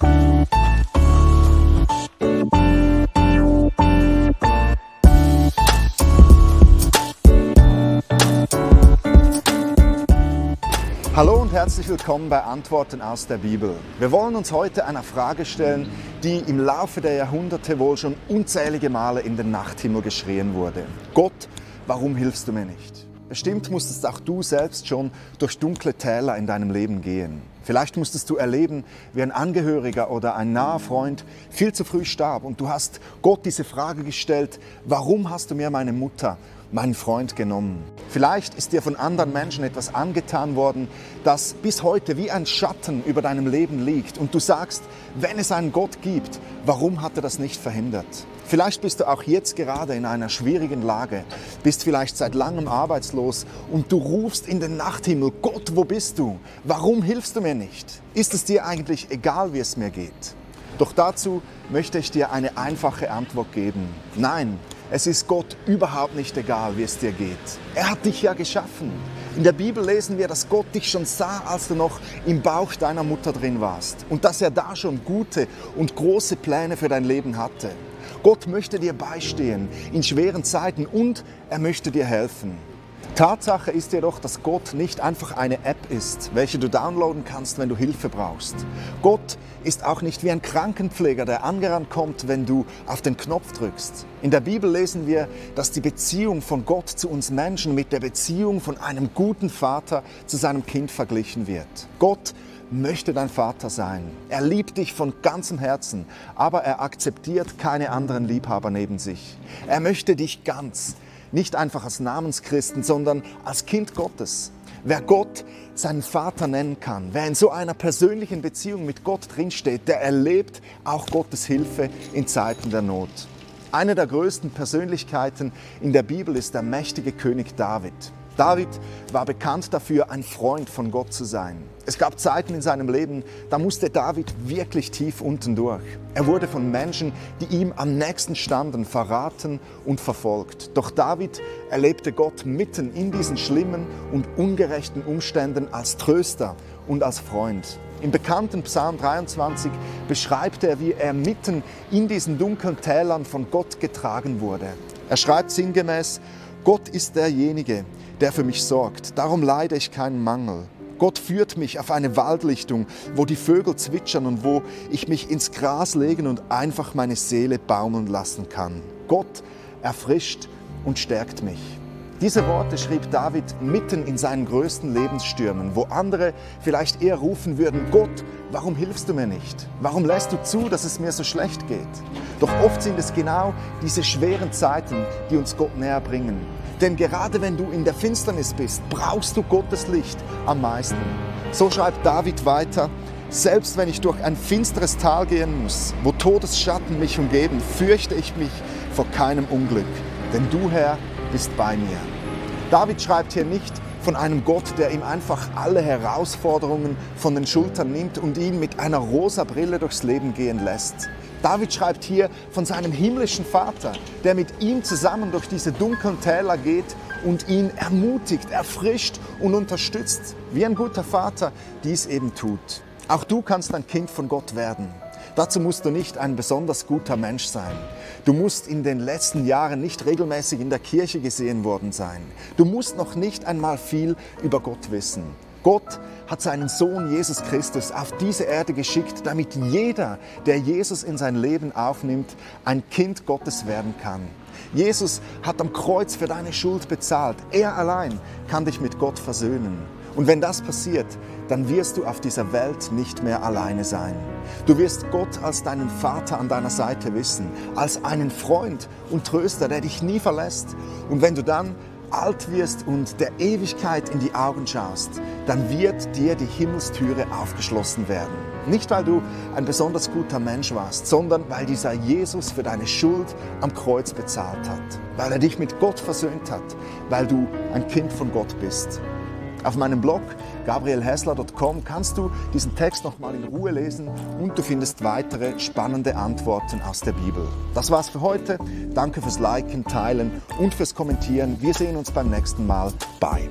Hallo und herzlich willkommen bei Antworten aus der Bibel. Wir wollen uns heute einer Frage stellen, die im Laufe der Jahrhunderte wohl schon unzählige Male in den Nachthimmel geschrien wurde. Gott, warum hilfst du mir nicht? Bestimmt musstest auch du selbst schon durch dunkle Täler in deinem Leben gehen. Vielleicht musstest du erleben, wie ein Angehöriger oder ein naher Freund viel zu früh starb und du hast Gott diese Frage gestellt, warum hast du mir meine Mutter meinen Freund genommen. Vielleicht ist dir von anderen Menschen etwas angetan worden, das bis heute wie ein Schatten über deinem Leben liegt und du sagst, wenn es einen Gott gibt, warum hat er das nicht verhindert? Vielleicht bist du auch jetzt gerade in einer schwierigen Lage, bist vielleicht seit langem arbeitslos und du rufst in den Nachthimmel, Gott, wo bist du? Warum hilfst du mir nicht? Ist es dir eigentlich egal, wie es mir geht? Doch dazu möchte ich dir eine einfache Antwort geben. Nein, es ist Gott überhaupt nicht egal, wie es dir geht. Er hat dich ja geschaffen. In der Bibel lesen wir, dass Gott dich schon sah, als du noch im Bauch deiner Mutter drin warst und dass er da schon gute und große Pläne für dein Leben hatte. Gott möchte dir beistehen in schweren Zeiten und er möchte dir helfen. Tatsache ist jedoch, dass Gott nicht einfach eine App ist, welche du downloaden kannst, wenn du Hilfe brauchst. Gott ist auch nicht wie ein Krankenpfleger, der angerannt kommt, wenn du auf den Knopf drückst. In der Bibel lesen wir, dass die Beziehung von Gott zu uns Menschen mit der Beziehung von einem guten Vater zu seinem Kind verglichen wird. Gott möchte dein Vater sein. Er liebt dich von ganzem Herzen, aber er akzeptiert keine anderen Liebhaber neben sich. Er möchte dich ganz nicht einfach als Namenschristen, sondern als Kind Gottes. Wer Gott seinen Vater nennen kann, wer in so einer persönlichen Beziehung mit Gott drinsteht, der erlebt auch Gottes Hilfe in Zeiten der Not. Eine der größten Persönlichkeiten in der Bibel ist der mächtige König David. David war bekannt dafür, ein Freund von Gott zu sein. Es gab Zeiten in seinem Leben, da musste David wirklich tief unten durch. Er wurde von Menschen, die ihm am nächsten standen, verraten und verfolgt. Doch David erlebte Gott mitten in diesen schlimmen und ungerechten Umständen als Tröster und als Freund. Im bekannten Psalm 23 beschreibt er, wie er mitten in diesen dunklen Tälern von Gott getragen wurde. Er schreibt sinngemäß, Gott ist derjenige, der für mich sorgt. Darum leide ich keinen Mangel. Gott führt mich auf eine Waldlichtung, wo die Vögel zwitschern und wo ich mich ins Gras legen und einfach meine Seele baumeln lassen kann. Gott erfrischt und stärkt mich. Diese Worte schrieb David mitten in seinen größten Lebensstürmen, wo andere vielleicht eher rufen würden, Gott, warum hilfst du mir nicht? Warum lässt du zu, dass es mir so schlecht geht? Doch oft sind es genau diese schweren Zeiten, die uns Gott näher bringen. Denn gerade wenn du in der Finsternis bist, brauchst du Gottes Licht am meisten. So schreibt David weiter, selbst wenn ich durch ein finsteres Tal gehen muss, wo Todesschatten mich umgeben, fürchte ich mich vor keinem Unglück, denn du, Herr, bist bei mir. David schreibt hier nicht von einem Gott, der ihm einfach alle Herausforderungen von den Schultern nimmt und ihn mit einer rosa Brille durchs Leben gehen lässt. David schreibt hier von seinem himmlischen Vater, der mit ihm zusammen durch diese dunklen Täler geht und ihn ermutigt, erfrischt und unterstützt, wie ein guter Vater dies eben tut. Auch du kannst ein Kind von Gott werden. Dazu musst du nicht ein besonders guter Mensch sein. Du musst in den letzten Jahren nicht regelmäßig in der Kirche gesehen worden sein. Du musst noch nicht einmal viel über Gott wissen. Gott hat seinen Sohn Jesus Christus auf diese Erde geschickt, damit jeder, der Jesus in sein Leben aufnimmt, ein Kind Gottes werden kann. Jesus hat am Kreuz für deine Schuld bezahlt. Er allein kann dich mit Gott versöhnen. Und wenn das passiert, dann wirst du auf dieser Welt nicht mehr alleine sein. Du wirst Gott als deinen Vater an deiner Seite wissen, als einen Freund und Tröster, der dich nie verlässt. Und wenn du dann alt wirst und der Ewigkeit in die Augen schaust, dann wird dir die Himmelstüre aufgeschlossen werden. Nicht, weil du ein besonders guter Mensch warst, sondern weil dieser Jesus für deine Schuld am Kreuz bezahlt hat, weil er dich mit Gott versöhnt hat, weil du ein Kind von Gott bist. Auf meinem Blog gabrielhessler.com kannst du diesen Text nochmal in Ruhe lesen und du findest weitere spannende Antworten aus der Bibel. Das war's für heute. Danke fürs Liken, Teilen und fürs Kommentieren. Wir sehen uns beim nächsten Mal. Bye.